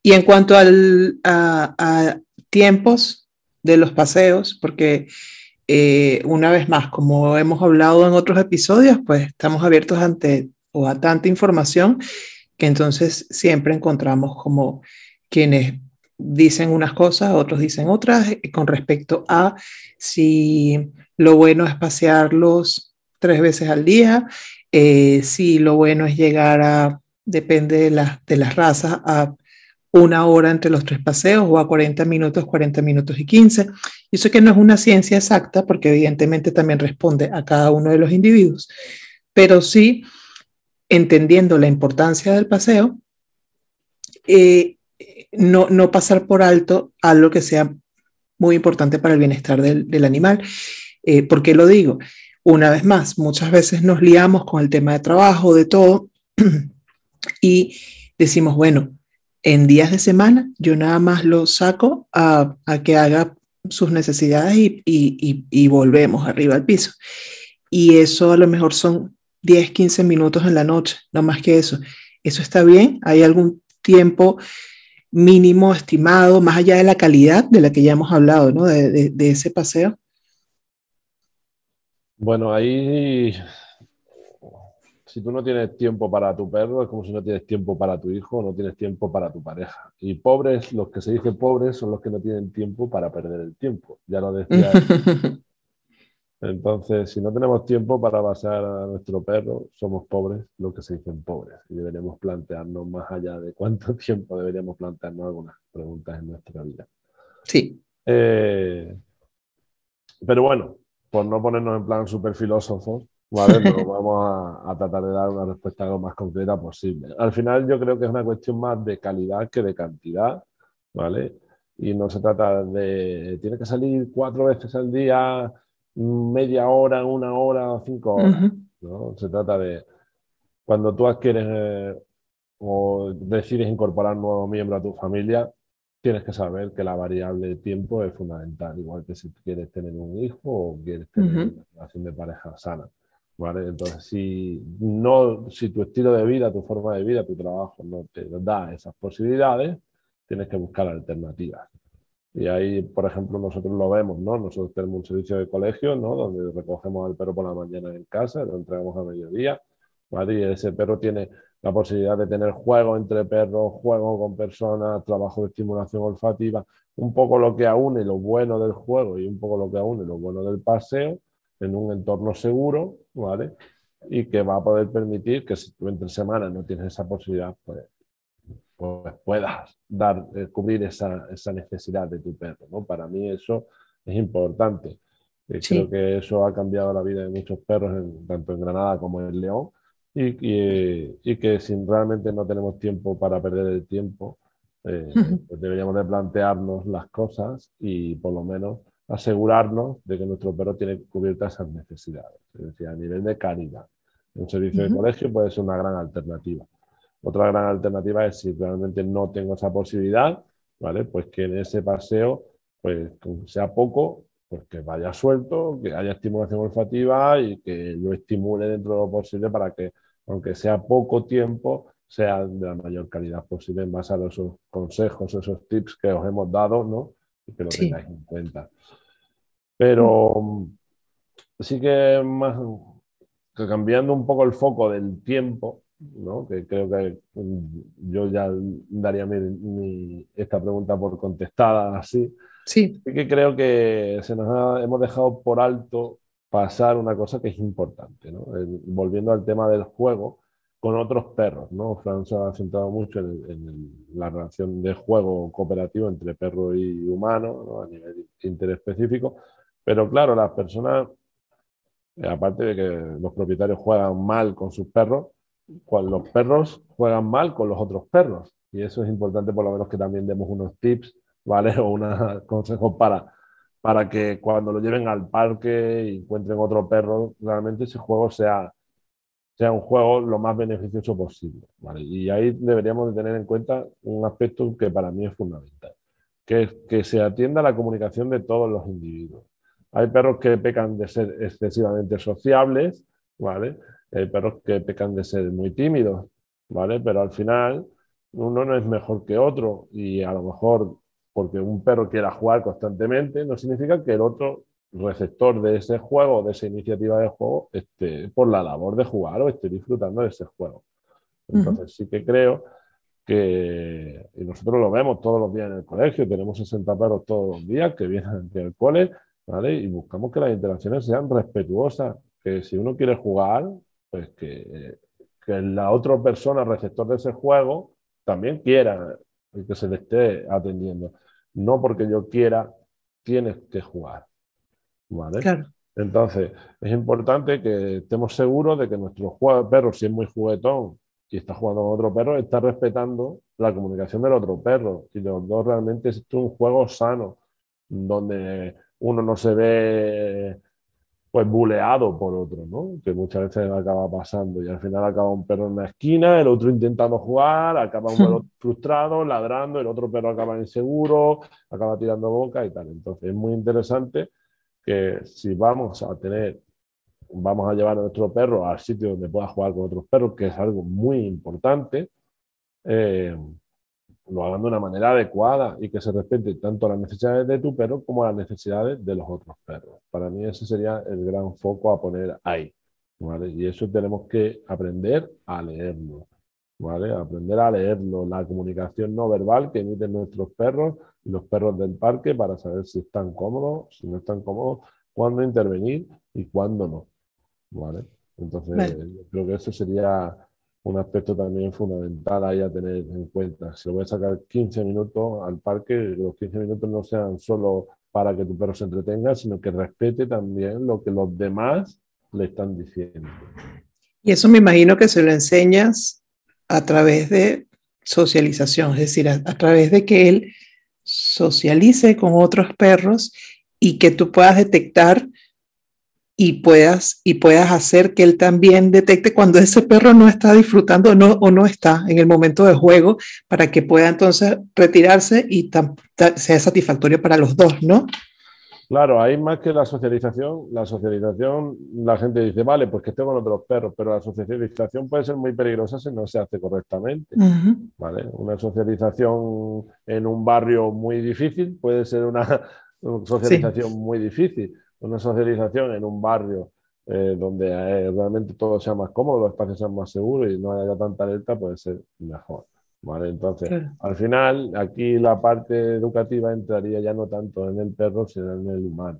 Y en cuanto a, tiempos de los paseos, porque eh, una vez más, como hemos hablado en otros episodios, pues estamos abiertos ante o a tanta información que entonces siempre encontramos como quienes dicen unas cosas, otros dicen otras, con respecto a si lo bueno es pasearlos tres veces al día, eh, si lo bueno es llegar a, depende de, de las razas, a una hora entre los tres paseos o a 40 minutos, 40 minutos y 15. Y eso que no es una ciencia exacta, porque evidentemente también responde a cada uno de los individuos, pero sí, entendiendo la importancia del paseo, eh, no, pasar por alto algo que sea muy importante para el bienestar del, animal. Eh, ¿Por qué lo digo? Una vez más, muchas veces nos liamos con el tema de trabajo, de todo, (clears throat) y decimos, bueno, en días de semana yo nada más lo saco a, que haga sus necesidades y, y, volvemos arriba al piso. Y eso a lo mejor son 10, 15 minutos en la noche, no más que eso. ¿Eso está bien? ¿Hay algún tiempo mínimo estimado, más allá de la calidad de la que ya hemos hablado, ¿no? de, ese paseo? Bueno, ahí, si tú no tienes tiempo para tu perro, es como si no tienes tiempo para tu hijo, no tienes tiempo para tu pareja. Y pobres, los que se dicen pobres, son los que no tienen tiempo para perder el tiempo. Ya lo decía (laughs) Entonces, si no tenemos tiempo para pasear a nuestro perro, somos pobres, lo que se dicen pobres. Y deberíamos plantearnos más allá de cuánto (laughs) tiempo deberíamos plantearnos algunas preguntas en nuestra vida. Sí. Eh, pero bueno, por no ponernos en plan súper filósofos, ¿vale? (laughs) vamos a, tratar de dar una respuesta lo más concreta posible. Al final yo creo que es una cuestión más de calidad que de cantidad, ¿vale? Y no se trata de, tiene que salir cuatro veces al día media hora, una hora o cinco horas. ¿no? Se trata de cuando tú adquieres eh, o decides incorporar un nuevo miembro a tu familia, tienes que saber que la variable de tiempo es fundamental, igual que si quieres tener un hijo o quieres tener una relación de pareja sana. ¿Vale? Entonces, si, no, si tu estilo de vida, tu forma de vida, tu trabajo no te da esas posibilidades, tienes que buscar alternativas. Y ahí, por ejemplo, nosotros lo vemos, ¿no? Nosotros tenemos un servicio de colegio, ¿no? Donde recogemos al perro por la mañana en casa, lo entregamos a mediodía, ¿vale? Y ese perro tiene la posibilidad de tener juego entre perros, juego con personas, trabajo de estimulación olfativa, un poco lo que aúne lo bueno del juego y un poco lo que aúne lo bueno del paseo en un entorno seguro, ¿vale? Y que va a poder permitir que si tú entre semanas no tienes esa posibilidad, pues, pues puedas dar, eh, cubrir esa, esa, necesidad de tu perro, ¿no? Para mí eso es importante. Eh, creo que eso ha cambiado la vida de muchos perros, tanto en Granada como en León, y, y, que si realmente no tenemos tiempo para perder el tiempo, eh, pues deberíamos de plantearnos las cosas y por lo menos asegurarnos de que nuestro perro tiene cubiertas esas necesidades, es decir, a nivel de calidad. Un servicio de colegio puede ser una gran alternativa. Otra gran alternativa es si realmente no tengo esa posibilidad, ¿vale? Pues que en ese paseo, pues sea poco, pues que vaya suelto, que haya estimulación olfativa y que lo estimule dentro de lo posible para que, aunque sea poco tiempo, sea de la mayor calidad posible en base a esos consejos, esos tips que os hemos dado, ¿no? Y que lo tengáis en cuenta. Pero sí que más que cambiando un poco el foco del tiempo, ¿no? que creo que yo ya daría esta pregunta por contestada así, Sí. que creo que se nos hemos dejado por alto pasar una cosa que es importante, ¿no? volviendo al tema del juego con otros perros, ¿no? Fran se ha centrado mucho en, la relación de juego cooperativo entre perro y humano, a nivel interespecífico, pero claro, las personas, aparte de que los propietarios juegan mal con sus perros, los perros juegan mal con los otros perros. Y eso es importante por lo menos que también demos unos tips ¿vale? (laughs) O unos consejos para, para que cuando lo lleven al parque y encuentren otro perro, realmente ese juego sea, sea un juego lo más beneficioso posible, ¿vale? Y ahí deberíamos de tener en cuenta un aspecto que para mí es fundamental, que que se atienda la comunicación de todos los individuos. Hay perros que pecan de ser excesivamente sociables, ¿vale? Hay perros que pecan de ser muy tímidos, ¿vale? Pero al final uno no es mejor que otro y a lo mejor porque un perro quiera jugar constantemente, no significa que el otro receptor de ese juego, de esa iniciativa de juego, esté por la labor de jugar o esté disfrutando de ese juego. Entonces sí que creo que, y nosotros lo vemos todos los días en el colegio, tenemos 60 perros todos los días que vienen aquí al cole, ¿vale? Y buscamos que las interacciones sean respetuosas, que si uno quiere jugar, pues que, que la otra persona receptor de ese juego también quiera que se le esté atendiendo. No porque yo quiera, tienes que jugar. ¿Vale? Entonces, es importante que estemos seguros de que nuestro perro, si es muy juguetón y está jugando con otro perro, está respetando la comunicación del otro perro. Y los dos realmente es un juego sano, donde uno no se ve pues buleado por otro, ¿no? Que muchas veces acaba pasando y al final acaba un perro en la esquina, el otro intentando jugar, acaba un perro (laughs) frustrado, ladrando, el otro perro acaba inseguro, acaba tirando boca y tal. Entonces es muy interesante que si vamos a tener, vamos a llevar a nuestro perro al sitio donde pueda jugar con otros perros, que es algo muy importante, eh, lo hagan de una manera adecuada y que se respete tanto las necesidades de tu perro como las necesidades de los otros perros. Para mí ese sería el gran foco a poner ahí. ¿vale? Y eso tenemos que aprender a leerlo. ¿vale? Aprender a leerlo, la comunicación no verbal que emiten nuestros perros y los perros del parque para saber si están cómodos, si no están cómodos, cuándo intervenir y cuándo no. ¿vale? Entonces, yo creo que eso sería un aspecto también fundamental ahí a tener en cuenta. Si lo voy a sacar 15 minutos al parque, los 15 minutos no sean solo para que tu perro se entretenga, sino que respete también lo que los demás le están diciendo. Y eso me imagino que se lo enseñas a través de socialización, es decir, a, a través de que él socialice con otros perros y que tú puedas detectar y puedas, y puedas hacer que él también detecte cuando ese perro no está disfrutando no, o no está en el momento de juego para que pueda entonces retirarse y sea satisfactorio para los dos, ¿no? Claro, hay más que la socialización. La socialización, la gente dice, vale, pues que esté con otros perros, pero la socialización puede ser muy peligrosa si no se hace correctamente. ¿vale? Una socialización en un barrio muy difícil puede ser una (laughs) socialización muy difícil una socialización en un barrio eh, donde eh, realmente todo sea más cómodo, los espacios sean más seguros y no haya tanta alerta, puede ser mejor. ¿vale? Entonces, al final, aquí la parte educativa entraría ya no tanto en el perro, sino en el humano.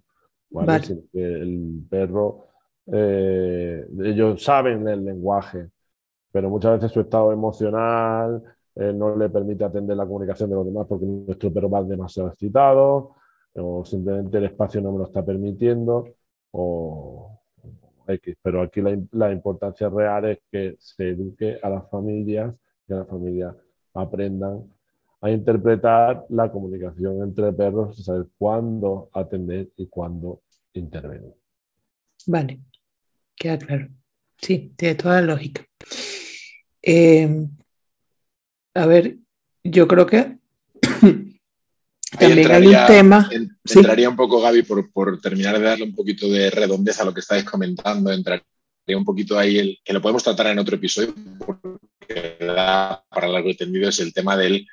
¿vale? el perro, eh, ellos saben el lenguaje, pero muchas veces su estado emocional no le permite atender la comunicación de los demás porque nuestro perro va demasiado excitado o simplemente el espacio no me lo está permitiendo o, X. Pero aquí la, importancia real es que se eduque a las familias, que las familias aprendan a interpretar la comunicación entre perros saber cuándo atender y cuándo intervenir. Vale, queda claro. Sí, tiene toda la lógica. Eh, a ver, yo creo que también hay un tema. entraría un poco, Gaby, por, terminar de darle un poquito de redondez a lo que estáis comentando, entraría un poquito ahí, el, que lo podemos tratar en otro episodio, porque para largo entendido es el tema del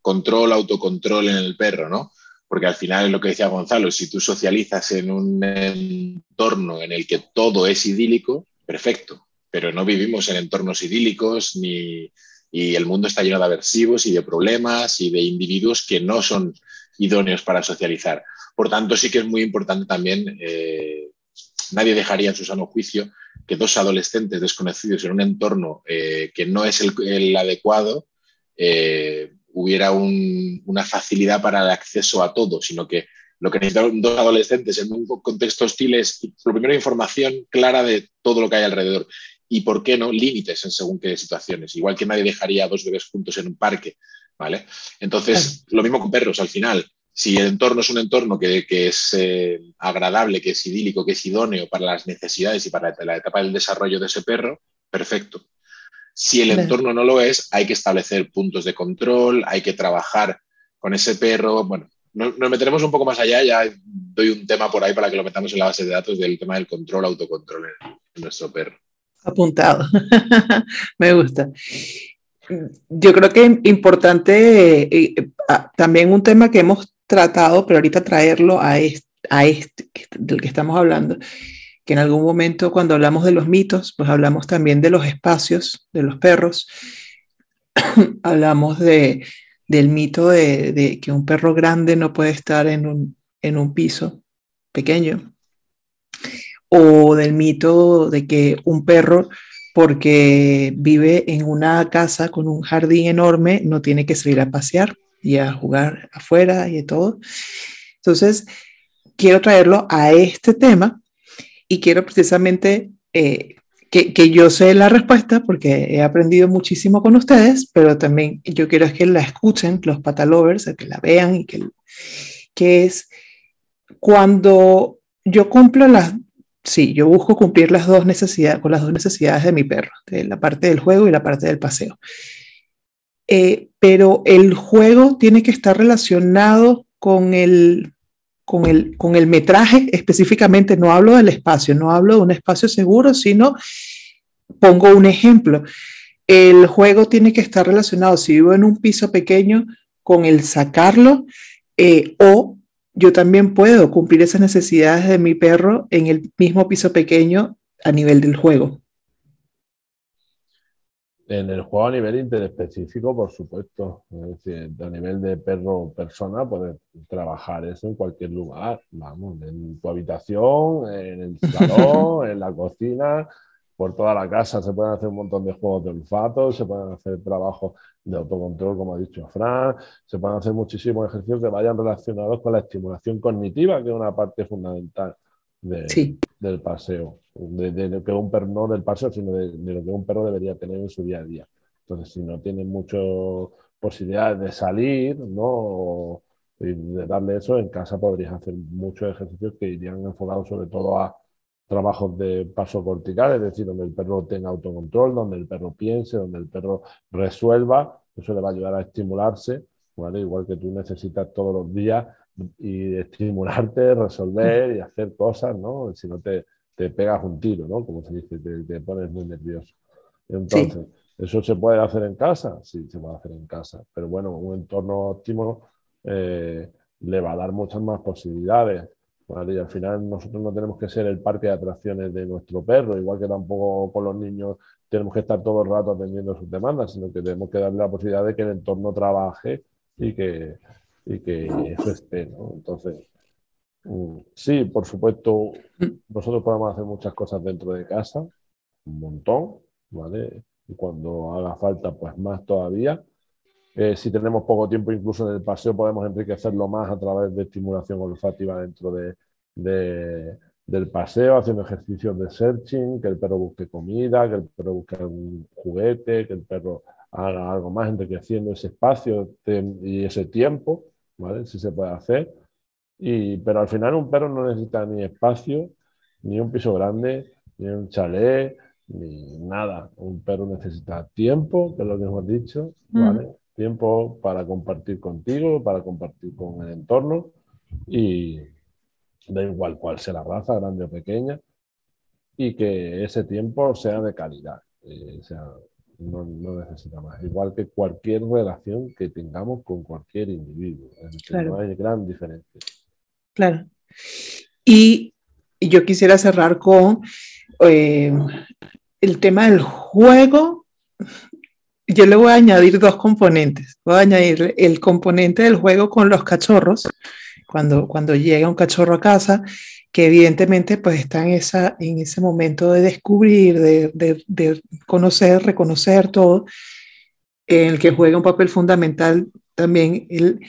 control, autocontrol en el perro, ¿no? Porque al final es lo que decía Gonzalo, si tú socializas en un entorno en el que todo es idílico, perfecto, pero no vivimos en entornos idílicos ni, y el mundo está lleno de aversivos y de problemas y de individuos que no son idóneos para socializar. Por tanto, sí que es muy importante también, eh, nadie dejaría en su sano juicio que dos adolescentes desconocidos en un entorno eh, que no es el, adecuado eh, hubiera una facilidad para el acceso a todo, sino que lo que necesitan dos adolescentes en un contexto hostil es, lo primero, información clara de todo lo que hay alrededor y, ¿por qué no?, límites en según qué situaciones. Igual que nadie dejaría a dos bebés juntos en un parque ¿vale? Entonces, lo mismo con perros, al final, si el entorno es un entorno que, es eh, agradable, que es idílico, que es idóneo para las necesidades y para la etapa del desarrollo de ese perro, perfecto. Si el entorno no lo es, hay que establecer puntos de control, hay que trabajar con ese perro. Bueno, nos, meteremos un poco más allá, ya doy un tema por ahí para que lo metamos en la base de datos del tema del control, autocontrol en nuestro perro. Apuntado. (laughs) Me gusta yo creo que importante eh, eh, ah, también un tema que hemos tratado, pero ahorita traerlo a este, del que estamos hablando, que en algún momento cuando hablamos de los mitos, pues hablamos también de los espacios de los perros, (coughs) hablamos de, del mito de, de, que un perro grande no puede estar en un, en un piso pequeño, o del mito de que un perro porque vive en una casa con un jardín enorme, no tiene que salir a pasear y a jugar afuera y de todo. Entonces, quiero traerlo a este tema y quiero precisamente eh, que, yo sé la respuesta porque he aprendido muchísimo con ustedes, pero también yo quiero que la escuchen los patalovers, que la vean y que, que es cuando yo cumplo las sí, yo busco cumplir las dos necesidades, con las dos necesidades de mi perro, de la parte del juego y la parte del paseo. Eh, pero el juego tiene que estar relacionado con el, con, el, con el metraje específicamente, no hablo del espacio, no hablo de un espacio seguro, sino pongo un ejemplo. El juego tiene que estar relacionado, si vivo en un piso pequeño, con el sacarlo eh, o yo también puedo cumplir esas necesidades de mi perro en el mismo piso pequeño a nivel del juego. En el juego a nivel interespecífico, por supuesto. Es decir, a nivel de perro-persona, puedes trabajar eso en cualquier lugar. Vamos, en tu habitación, en el salón, (laughs) en la cocina, por toda la casa se pueden hacer un montón de juegos de olfato, se pueden hacer trabajos de autocontrol, como ha dicho Fran, se pueden hacer muchísimos ejercicios que vayan relacionados con la estimulación cognitiva, que es una parte fundamental del paseo, de, lo que un perro, no del paseo, sino de, lo que un perro debería tener en su día a día. Entonces, si no tiene muchas posibilidades de salir, ¿no? y de darle eso, en casa podrías hacer muchos ejercicios que irían enfocados sobre todo a trabajos de paso cortical, es decir, donde el perro tenga autocontrol, donde el perro piense, donde el perro resuelva, eso le va a ayudar a estimularse, ¿vale? igual que tú necesitas todos los días y estimularte, resolver y hacer cosas, ¿no? Si no te, te pegas un tiro, ¿no? Como se dice, te, pones muy nervioso. Entonces, ¿eso se puede hacer en casa? Sí, se puede hacer en casa, pero bueno, un entorno óptimo eh, le va a dar muchas más posibilidades Y al final nosotros no tenemos que ser el parque de atracciones de nuestro perro, igual que tampoco con los niños tenemos que estar todo el rato atendiendo sus demandas, sino que tenemos que darle la posibilidad de que el entorno trabaje y que, y que eso esté. ¿no? Entonces, mm, sí, por supuesto, nosotros podemos hacer muchas cosas dentro de casa, un montón, ¿vale? Y cuando haga falta, pues más todavía. Eh, si tenemos poco tiempo, incluso en el paseo, podemos enriquecerlo más a través de estimulación olfativa dentro de, del paseo, haciendo ejercicios de searching, que el perro busque comida, que el perro busque un juguete, que el perro haga algo más, enriqueciendo ese espacio y ese tiempo, ¿vale? Si se puede hacer. Y, pero al final un perro no necesita ni espacio, ni un piso grande, ni un chalet, ni nada. Un perro necesita tiempo, que es lo que hemos dicho, ¿vale? Tiempo para compartir contigo, para compartir con el entorno y da igual cuál sea la raza, grande o pequeña, y que ese tiempo sea de calidad, eh, o sea, no, necesita más, igual que cualquier relación que tengamos con cualquier individuo, no hay gran diferencia. Claro. Y yo quisiera cerrar con eh, el tema del juego yo le voy a añadir dos componentes. Voy a añadir el componente del juego con los cachorros, cuando, cuando llega un cachorro a casa, que evidentemente pues está en, esa, en ese momento de descubrir, de, de, conocer, reconocer todo, en el que juega un papel fundamental también el,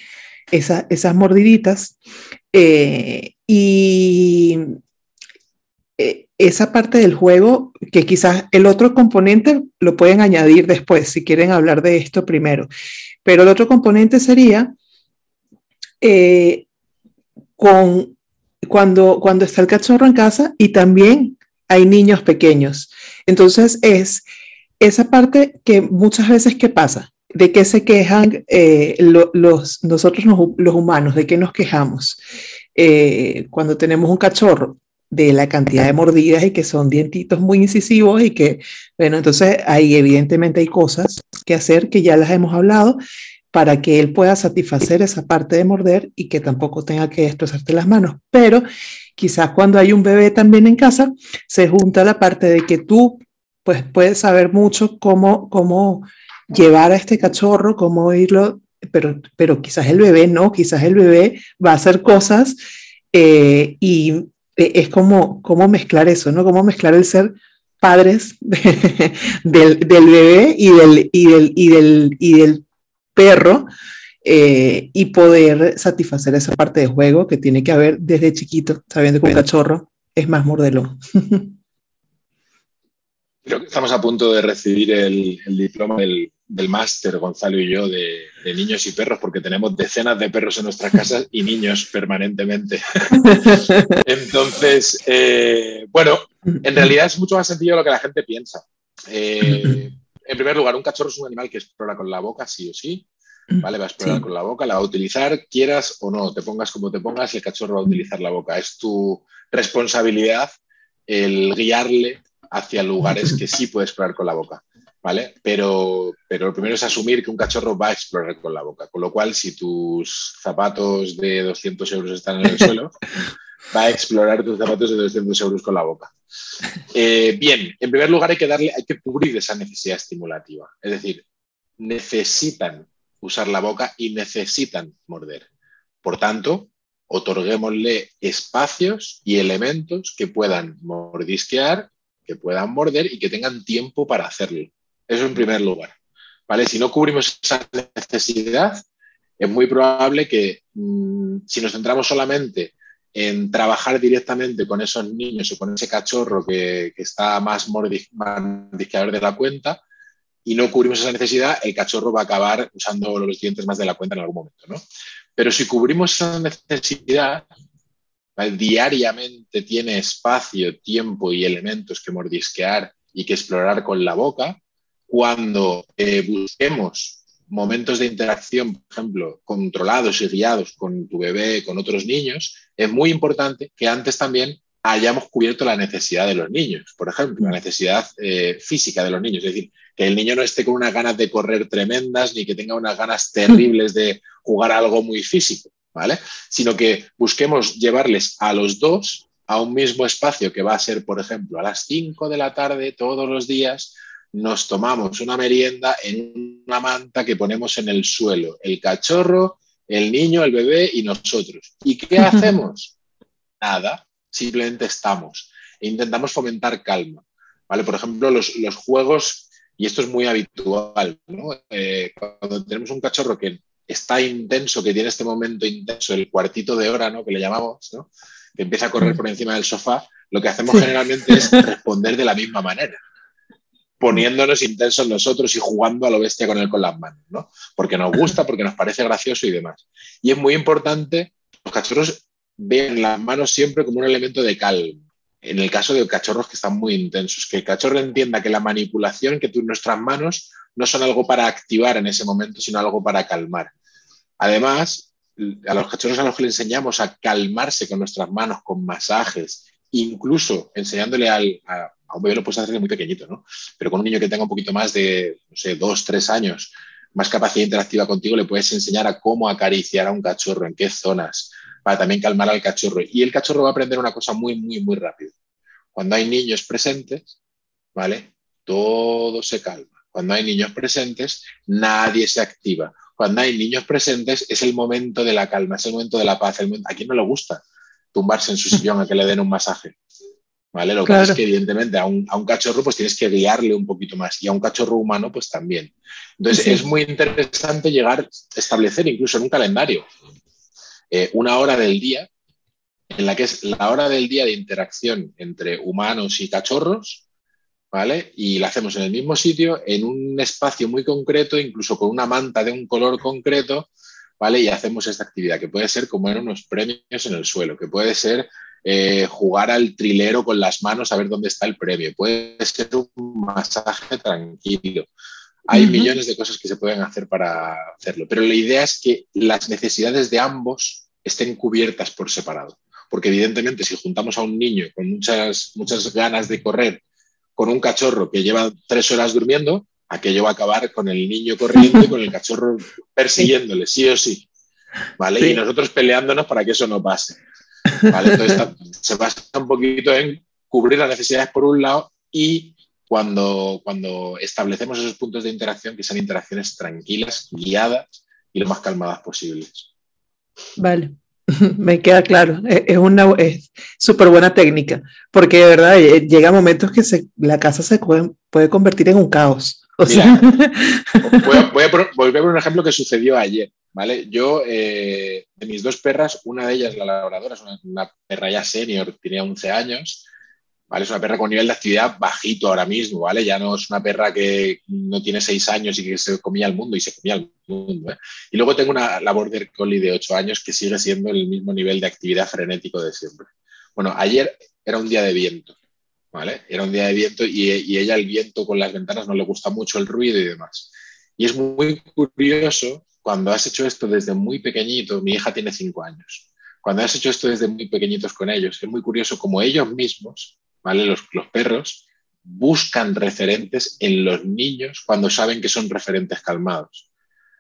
esa, esas mordiditas. Eh, y eh, esa parte del juego, que quizás el otro componente lo pueden añadir después, si quieren hablar de esto primero. Pero el otro componente sería eh, con, cuando, cuando está el cachorro en casa y también hay niños pequeños. Entonces es esa parte que muchas veces, ¿qué pasa? ¿De qué se quejan eh, los, nosotros los, humanos? ¿De qué nos quejamos? cuando tenemos un cachorro, de la cantidad de mordidas y que son dientitos muy incisivos y que, bueno, entonces ahí evidentemente hay cosas que hacer que ya las hemos hablado para que él pueda satisfacer esa parte de morder y que tampoco tenga que destrozarte las manos. Pero quizás cuando hay un bebé también en casa, se junta la parte de que tú pues puedes saber mucho cómo, cómo llevar a este cachorro, cómo irlo, pero, pero quizás el bebé no, quizás el bebé va a hacer cosas eh, y es como, como mezclar eso, ¿no? Cómo mezclar el ser padres (laughs) del, bebé y del, y del, y del, y del perro eh, y poder satisfacer esa parte de juego que tiene que haber desde chiquito, sabiendo que un cachorro es más mordelón. Creo que estamos a punto de recibir el, diploma del, máster, Gonzalo y yo, de, niños y perros, porque tenemos decenas de perros en nuestras casas y niños permanentemente. (laughs) Entonces, eh, bueno, en realidad es mucho más sencillo de lo que la gente piensa. Eh, en primer lugar, un cachorro es un animal que explora con la boca, sí o sí. ¿Vale? Va a explorar con la boca, la va a utilizar, quieras o no, te pongas como te pongas, el cachorro va a utilizar la boca. Es tu responsabilidad el guiarle hacia lugares que sí puede explorar con la boca, ¿vale? Pero, pero lo primero es asumir que un cachorro va a explorar con la boca, con lo cual si tus zapatos de 200 euros están en el (laughs) suelo, va a explorar tus zapatos de 200 euros con la boca. Eh, bien, en primer lugar hay que darle, hay que cubrir esa necesidad estimulativa, es decir, necesitan usar la boca y necesitan morder. Por tanto, otorguémosle espacios y elementos que puedan mordisquear que puedan morder y que tengan tiempo para hacerlo. Eso en primer lugar. ¿Vale? Si no cubrimos esa necesidad, es muy probable que mm, si nos centramos solamente en trabajar directamente con esos niños o con ese cachorro que, está más mordisqueador de la cuenta y no cubrimos esa necesidad, el cachorro va a acabar usando los dientes más de la cuenta en algún momento. ¿no? Pero si cubrimos esa necesidad, diariamente tiene espacio, tiempo y elementos que mordisquear y que explorar con la boca, cuando eh, busquemos momentos de interacción, por ejemplo, controlados y guiados con tu bebé, con otros niños, es muy importante que antes también hayamos cubierto la necesidad de los niños, por ejemplo, la necesidad eh, física de los niños. Es decir, que el niño no esté con unas ganas de correr tremendas ni que tenga unas ganas terribles de jugar algo muy físico, ¿vale? Sino que busquemos llevarles a los dos a un mismo espacio que va a ser, por ejemplo, a las 5 de la tarde todos los días, nos tomamos una merienda en una manta que ponemos en el suelo, el cachorro, el niño, el bebé y nosotros. ¿Y qué hacemos? Nada, simplemente estamos e intentamos fomentar calma. ¿vale? Por ejemplo, los, los juegos, y esto es muy habitual, ¿no? Eh, cuando tenemos un cachorro que está intenso, que tiene este momento intenso, el cuartito de hora, ¿no? que le llamamos, ¿no? que empieza a correr por encima del sofá, lo que hacemos generalmente es (laughs) responder de la misma manera, poniéndonos intensos nosotros y jugando a lo bestia con él con las manos, ¿no? Porque nos gusta, (clears throat) porque nos parece gracioso y demás. Y es muy importante, los cachorros ven las manos siempre como un elemento de calma. En el caso de cachorros que están muy intensos, que el cachorro entienda que la manipulación, que tú, nuestras manos no son algo para activar en ese momento, sino algo para calmar. Además, a los cachorros a los que le enseñamos a calmarse con nuestras manos, con masajes, incluso enseñándole al, a, un bebé lo puedes hacer muy pequeñito, ¿no? Pero con un niño que tenga un poquito más de, no sé, dos, tres años, más capacidad interactiva contigo, le puedes enseñar a cómo acariciar a un cachorro, en qué zonas, para también calmar al cachorro. Y el cachorro va a aprender una cosa muy, muy, muy rápido. Cuando hay niños presentes, ¿vale? Todo se calma. Cuando hay niños presentes, nadie se activa cuando hay niños presentes, es el momento de la calma, es el momento de la paz. ¿A quién no le gusta tumbarse en su sillón a que le den un masaje? ¿Vale? Lo que pasa es que, evidentemente, a un, cachorro pues tienes que guiarle un poquito más y a un cachorro humano pues también. Entonces, es muy interesante llegar a establecer incluso en un calendario eh, una hora del día en la que es la hora del día de interacción entre humanos y cachorros ¿vale? Y la hacemos en el mismo sitio, en un espacio muy concreto, incluso con una manta de un color concreto, ¿vale? Y hacemos esta actividad, que puede ser como en unos premios en el suelo, que puede ser eh, jugar al trilero con las manos a ver dónde está el premio, puede ser un masaje tranquilo. Hay millones de cosas que se pueden hacer para hacerlo, pero la idea es que las necesidades de ambos estén cubiertas por separado. Porque evidentemente si juntamos a un niño con muchas, muchas ganas de correr con un cachorro que lleva tres horas durmiendo, aquello va a acabar con el niño corriendo y con el cachorro persiguiéndole, sí o sí. ¿Vale? Y nosotros peleándonos para que eso no pase. ¿Vale? Entonces se basa un poquito en cubrir las necesidades por un lado y cuando, cuando establecemos esos puntos de interacción, que sean interacciones tranquilas, guiadas y lo más calmadas posibles. Vale. (laughs) Me queda claro, es una súper buena técnica, porque de verdad eh, llega momentos que la casa se puede, convertir en un caos. (laughs) voy, a, volver a un ejemplo que sucedió ayer. ¿Vale? Yo, eh, de mis dos perras, una de ellas, la labradora, es una, perra ya senior, tenía 11 años, es una perra con nivel de actividad bajito ahora mismo, ¿vale? Ya no es una perra que no tiene seis años y que se comía el mundo y se comía el mundo. ¿eh? Y luego tengo una la Border Collie de ocho años que sigue siendo el mismo nivel de actividad frenético de siempre. Bueno, ayer era un día de viento, ¿vale? Era un día de viento y, y ella el viento con las ventanas no le gusta mucho el ruido y demás. Y es muy curioso cuando has hecho esto desde muy pequeñito, mi hija tiene cinco años, cuando has hecho esto desde muy pequeñitos con ellos, es muy curioso como ellos mismos los, perros buscan referentes en los niños cuando saben que son referentes calmados.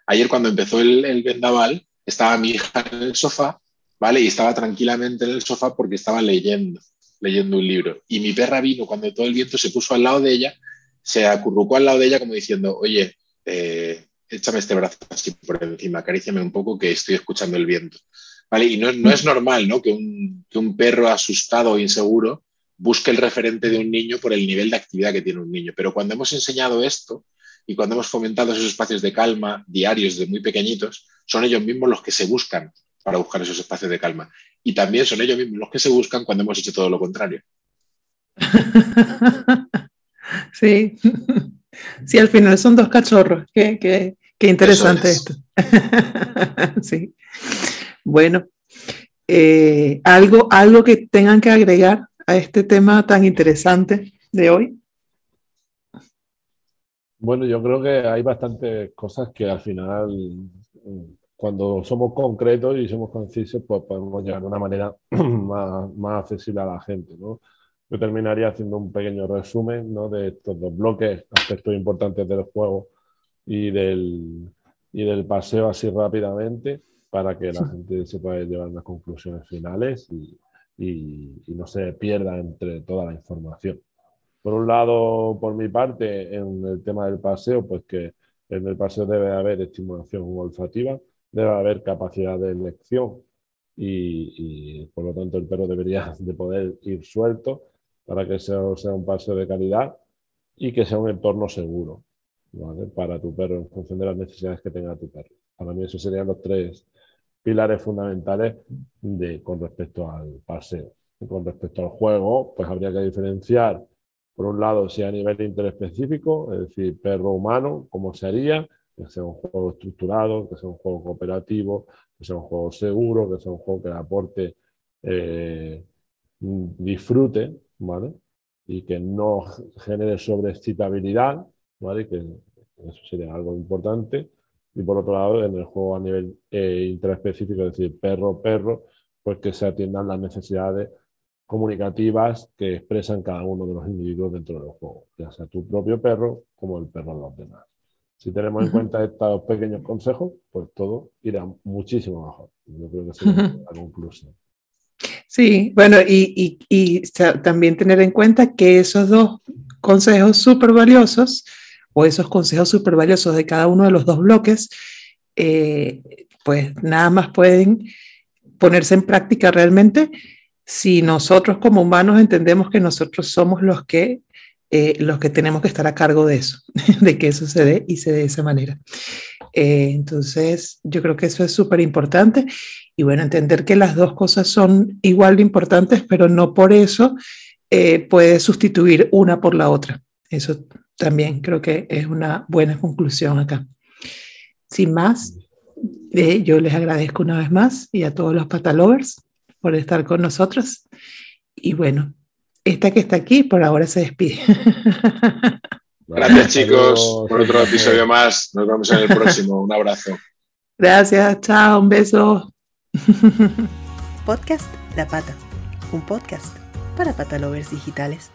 Ayer cuando empezó el, vendaval, estaba mi hija en el sofá, ¿vale? Y estaba tranquilamente en el sofá porque estaba leyendo, leyendo un libro. Y mi perra vino cuando todo el viento se puso al lado de ella, se acurrucó al lado de ella como diciendo, oye, eh, échame este brazo así por encima, acaríciame un poco que estoy escuchando el viento. ¿Vale? Y no, es normal, ¿no? Que un, que un perro asustado o inseguro busque el referente de un niño por el nivel de actividad que tiene un niño. Pero cuando hemos enseñado esto y cuando hemos fomentado esos espacios de calma diarios de muy pequeñitos, son ellos mismos los que se buscan para buscar esos espacios de calma. Y también son ellos mismos los que se buscan cuando hemos hecho todo lo contrario. (laughs) Sí, (laughs) sí, al final son dos cachorros. Qué, qué, interesante esto. (laughs) Sí. Bueno, eh, algo, algo que tengan que agregar a este tema tan interesante de hoy? Bueno, yo creo que hay bastantes cosas que al final, cuando somos concretos y somos concisos, pues podemos llegar de una manera (clears throat) más, más accesible a la gente. ¿no? Yo terminaría haciendo un pequeño resumen ¿no? de estos dos bloques, aspectos importantes del juego y del, y del paseo así rápidamente. para que la gente se pueda llevar unas conclusiones finales y, no se pierda entre toda la información. Por un lado, por mi parte, en el tema del paseo, pues que en el paseo debe haber estimulación olfativa, debe haber capacidad de elección y, por lo tanto el perro debería (laughs) de poder ir suelto para que sea, sea un paseo de calidad y que sea un entorno seguro para tu perro en función de las necesidades que tenga tu perro. Para mí esos serían los tres pilares fundamentales de, con respecto al paseo. con respecto al juego, pues habría que diferenciar, por un lado, si a nivel interespecífico, es decir, perro-humano, cómo se haría, que sea un juego estructurado, que sea un juego cooperativo, que sea un juego seguro, que sea un juego que le aporte eh, disfrute, ¿vale? Y que no genere sobreexcitabilidad, ¿vale? Que eso sería algo importante. Y por otro lado, en el juego a nivel eh, interespecífico, es decir, perro-perro, pues que se atiendan las necesidades comunicativas que expresan cada uno de los individuos dentro del juego, ya sea tu propio perro como el perro de los demás. Si tenemos en cuenta estos pequeños consejos, pues todo irá muchísimo mejor. Yo creo que sería la conclusión. Sí, bueno, y, y, también tener en cuenta que esos dos consejos súper valiosos, o esos consejos súper valiosos de cada uno de los dos bloques, eh, pues nada más pueden ponerse en práctica realmente si nosotros como humanos entendemos que nosotros somos los que eh, los que tenemos que estar a cargo de eso, (laughs) de que eso se dé y se dé de esa manera. Eh, entonces, yo creo que eso es súper importante y bueno, entender que las dos cosas son igual de importantes, pero no por eso puede sustituir una por la otra. Eso también creo que es una buena conclusión acá. Sin más, yo les agradezco una vez más y a todos los patalovers por estar con nosotros. Y bueno, esta que está aquí por ahora se despide. (laughs) Gracias chicos por otro episodio más. Nos vemos en el próximo. Un abrazo. Gracias, chao, un beso. Podcast La Pata, un podcast para patalovers digitales.